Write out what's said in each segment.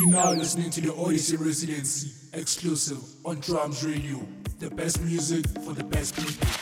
You're now listening to the Odyssey Residency, exclusive on Drums Radio. The best music for the best people.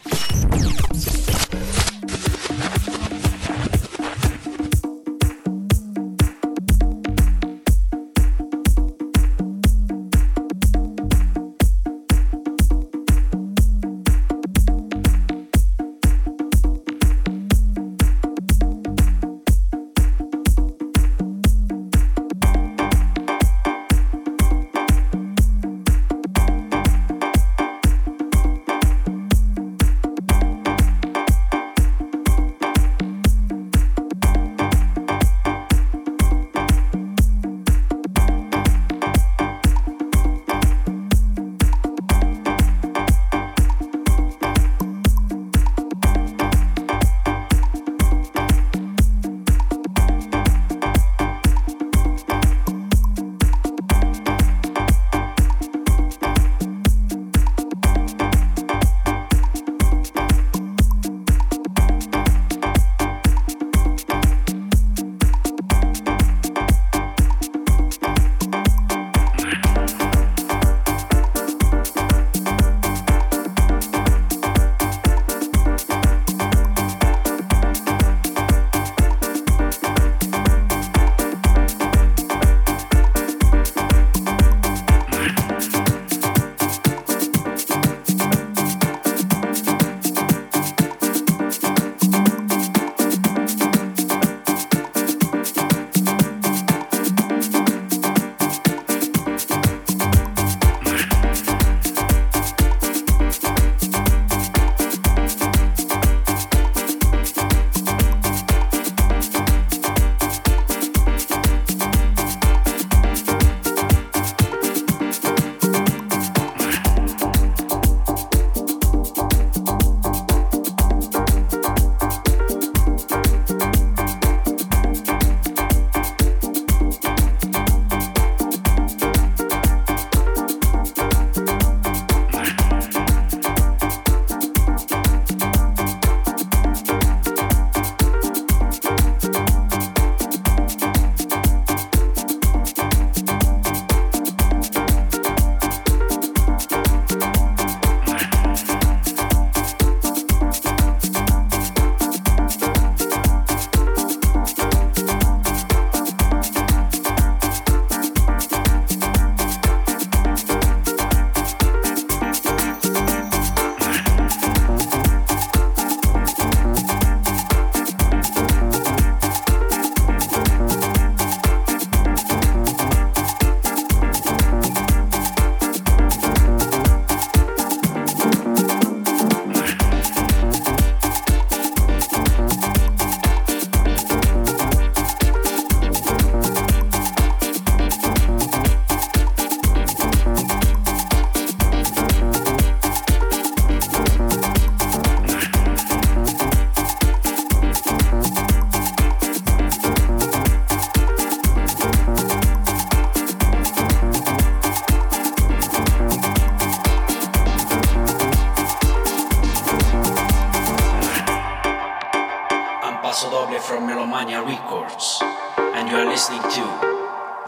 you're listening to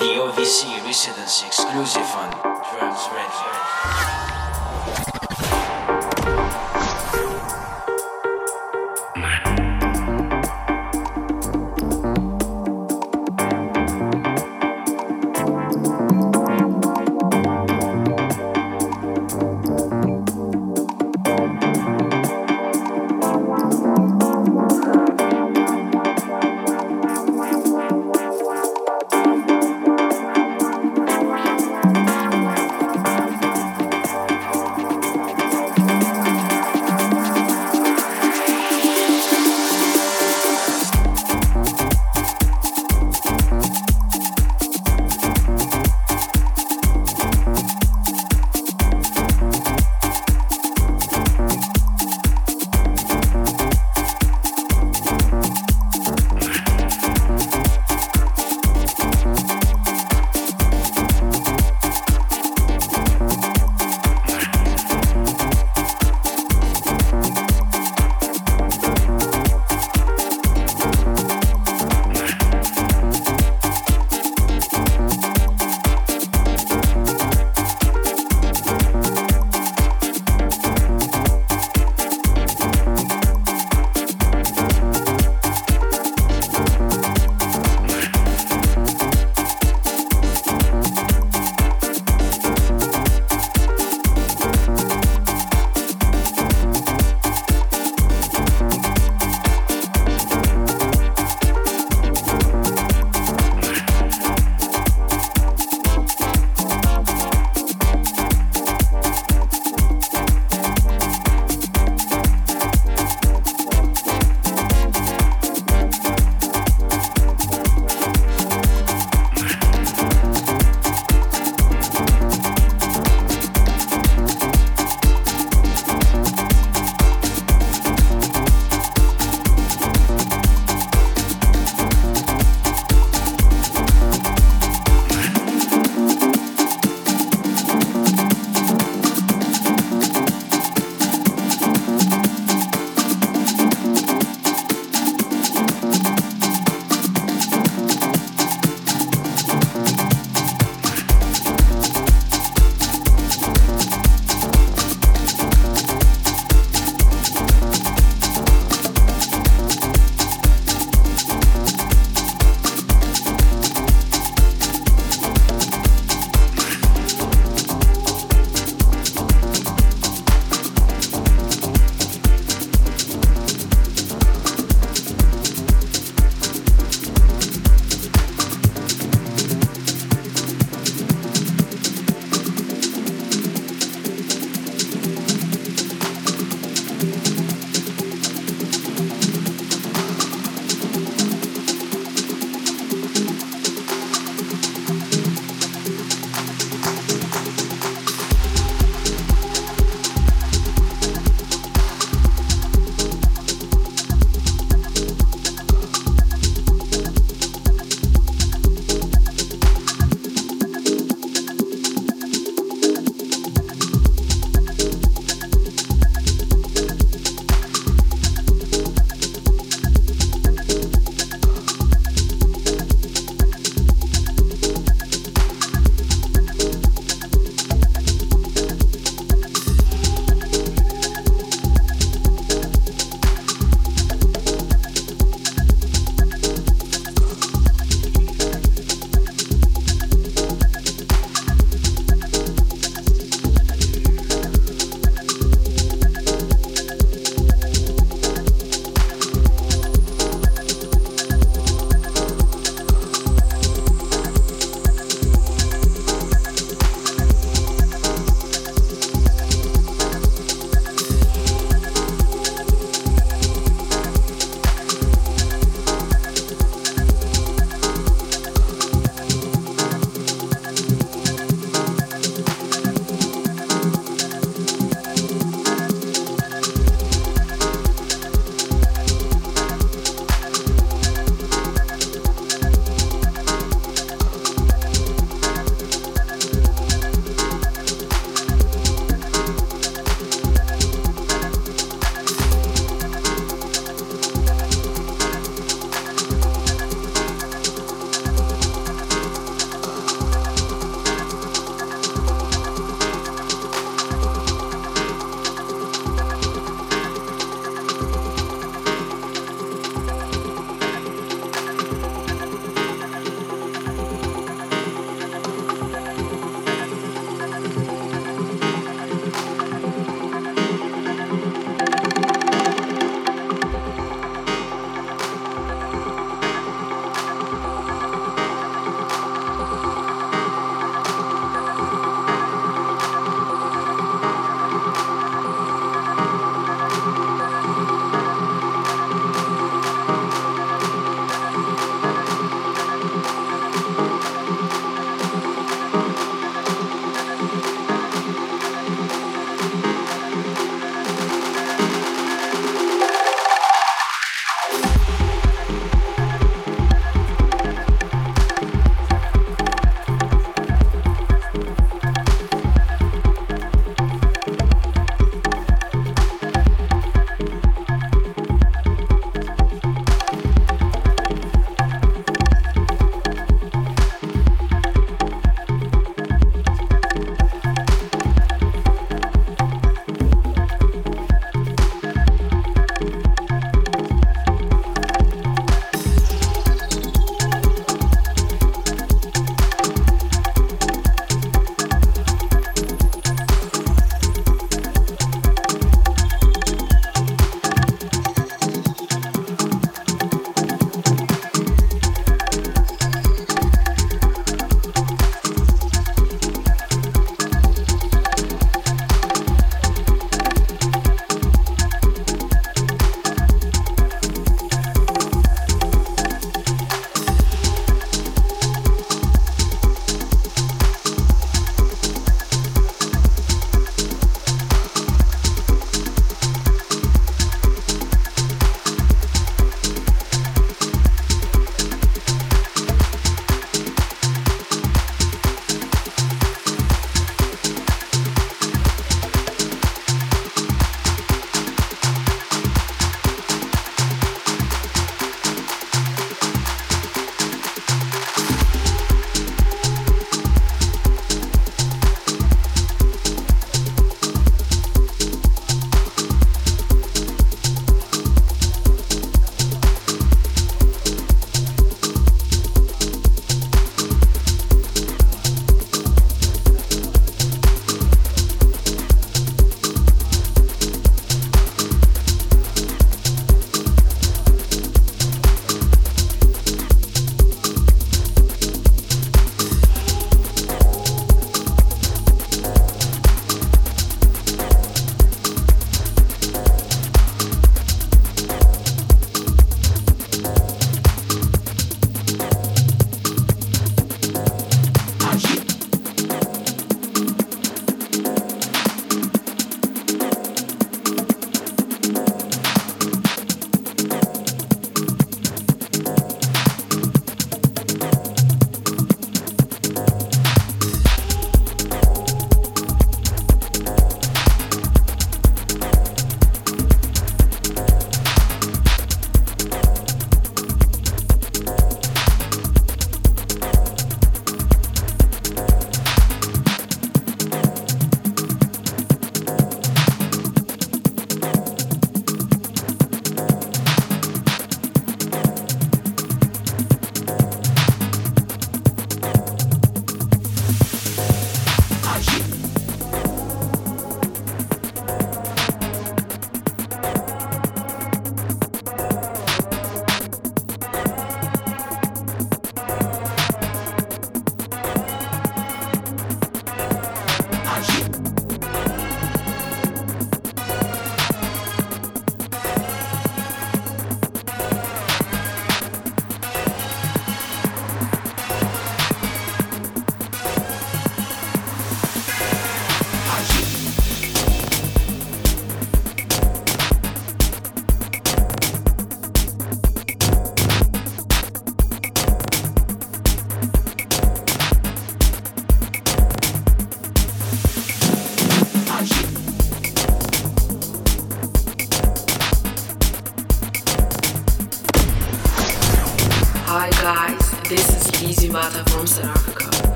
the Odyssey Residence exclusive on Drums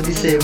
listening to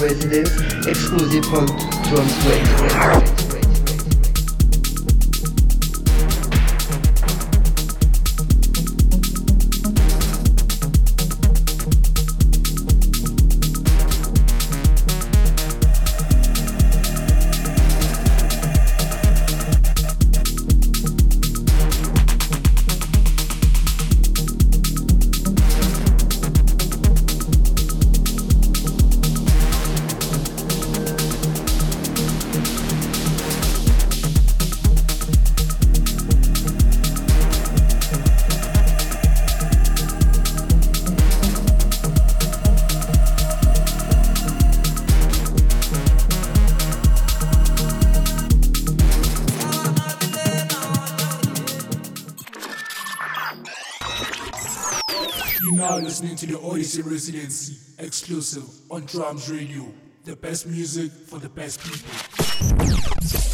You're now listening to the Odyssey Residency exclusive on Drums Radio. The best music for the best people.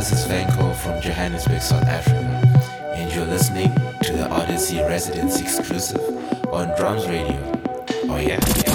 this is Vanco from Johannesburg, South Africa, and you're listening to the Odyssey Residence exclusive on Drums Radio. Oh, yeah.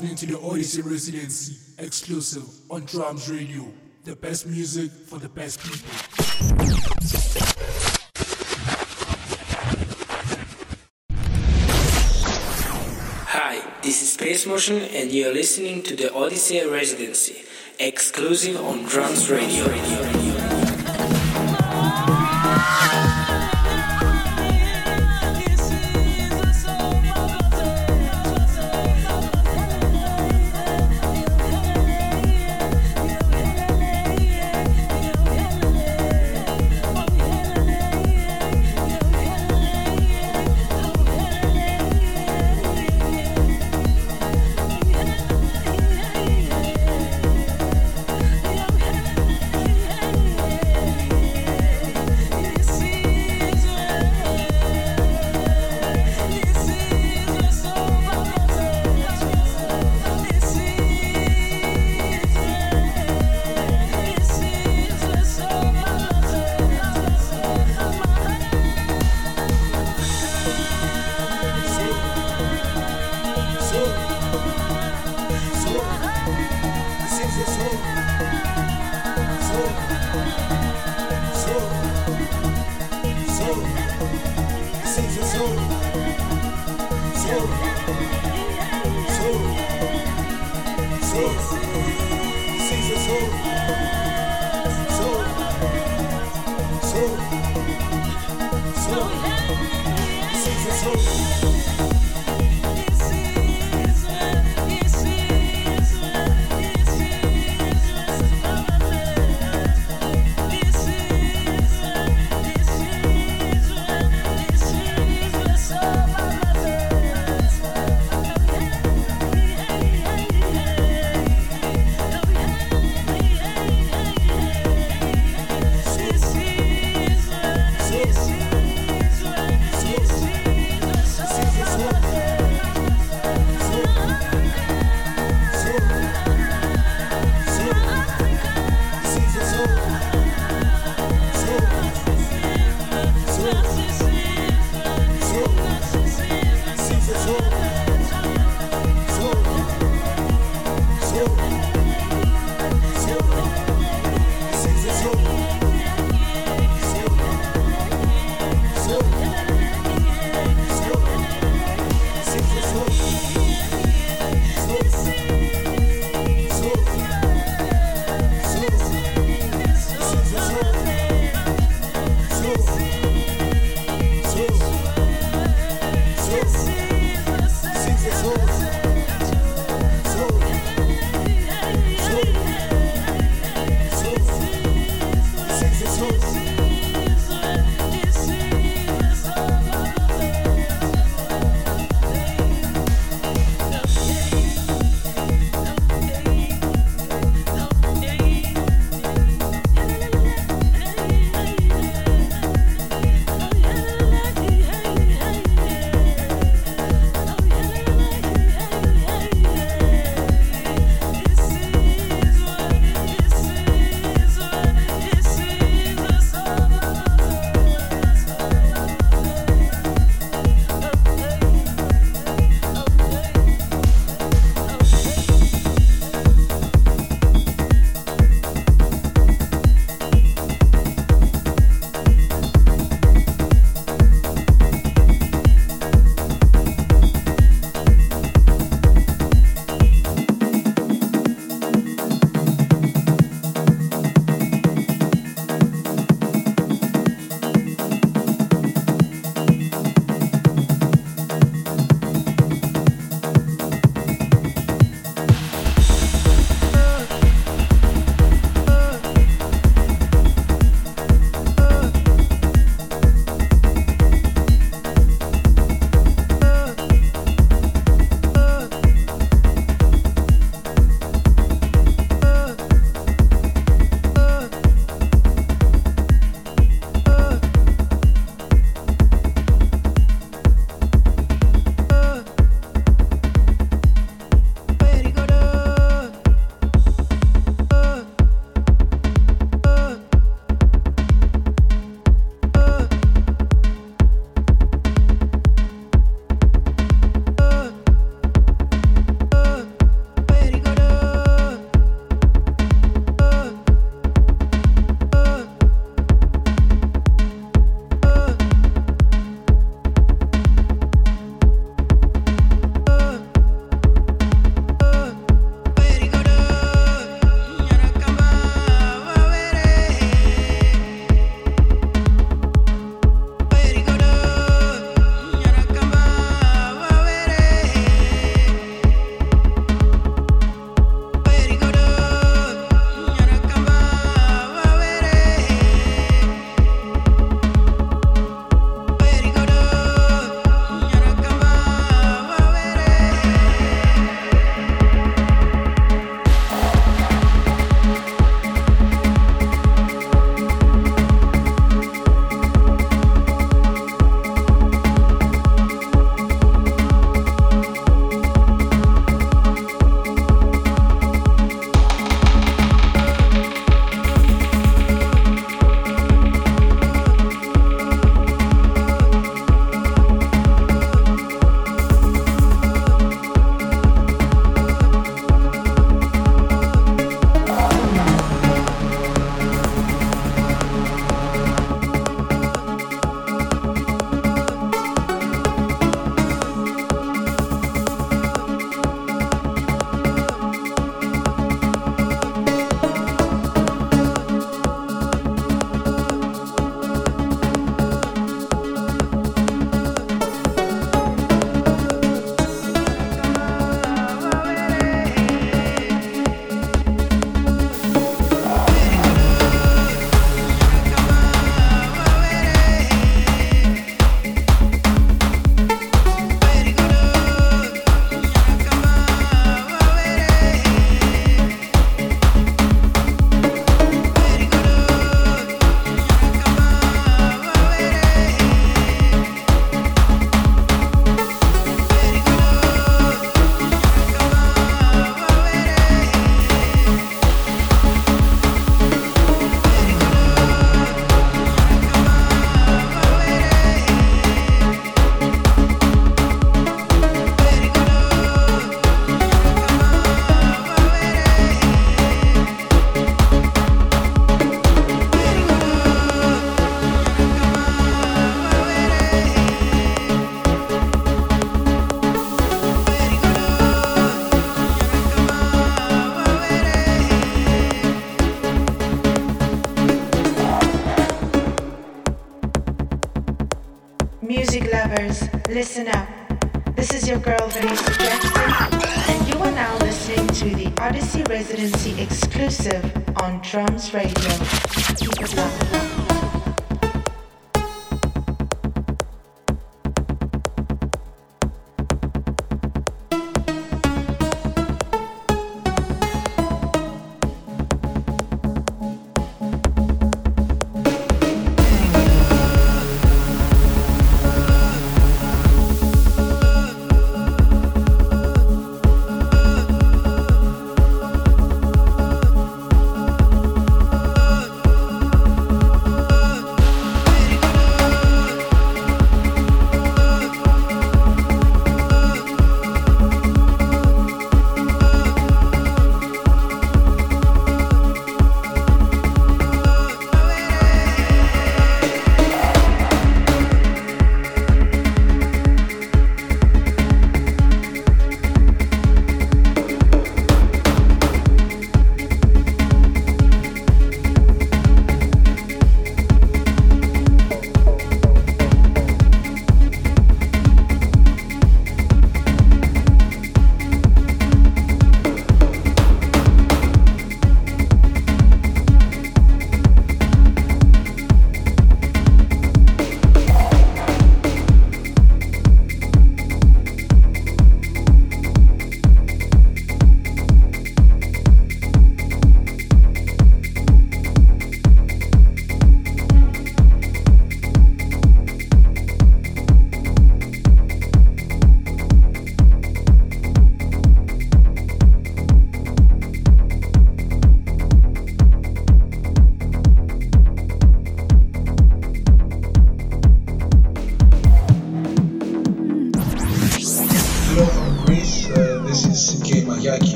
Listening to the Odyssey Residency exclusive on Drums Radio. The best music for the best people. Hi, this is Space Motion, and you're listening to the Odyssey Residency, exclusive on Drums Radio. Radio, Radio, Radio. So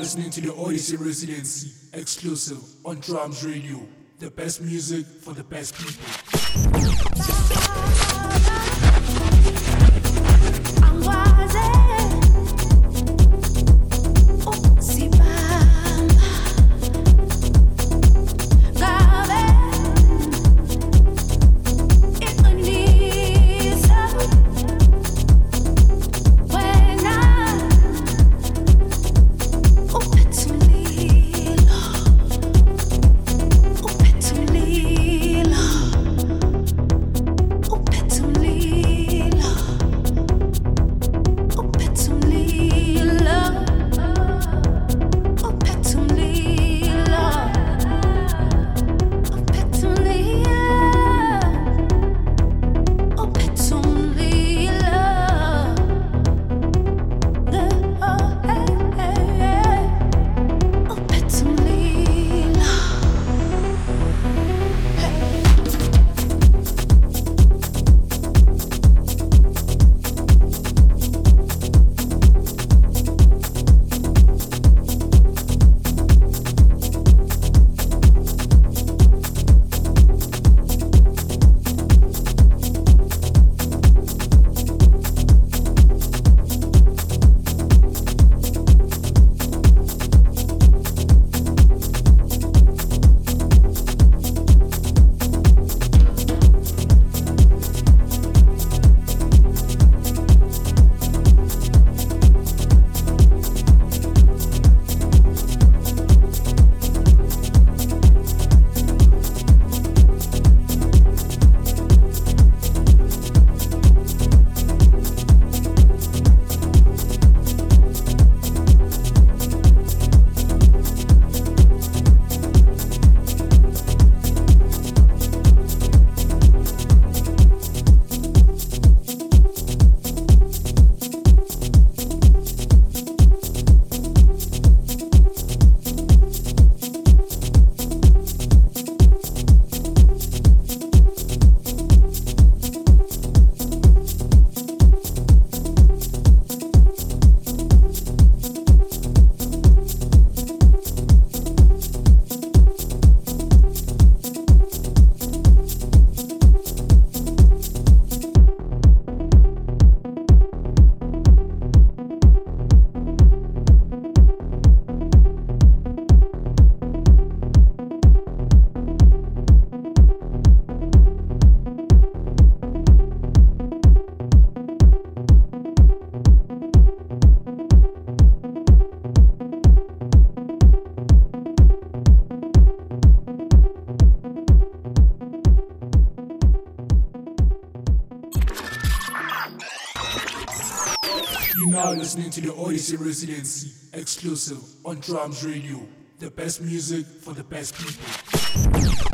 listening to the Odyssey Residency, exclusive on Drums Radio. The best music for the best people. Listening to the Odyssey Residency, exclusive on Drums Radio. The best music for the best people.